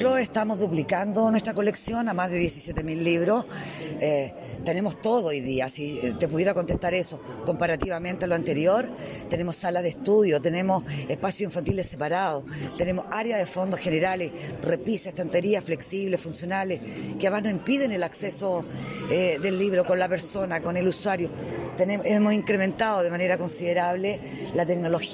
Estamos duplicando nuestra colección a más de 17.000 libros. Eh, tenemos todo hoy día, si eh, te pudiera contestar eso, comparativamente a lo anterior. Tenemos salas de estudio, tenemos espacios infantiles separados, tenemos áreas de fondos generales, repisas, estanterías flexibles, funcionales, que además no impiden el acceso eh, del libro con la persona, con el usuario. hemos incrementado de manera considerable la tecnología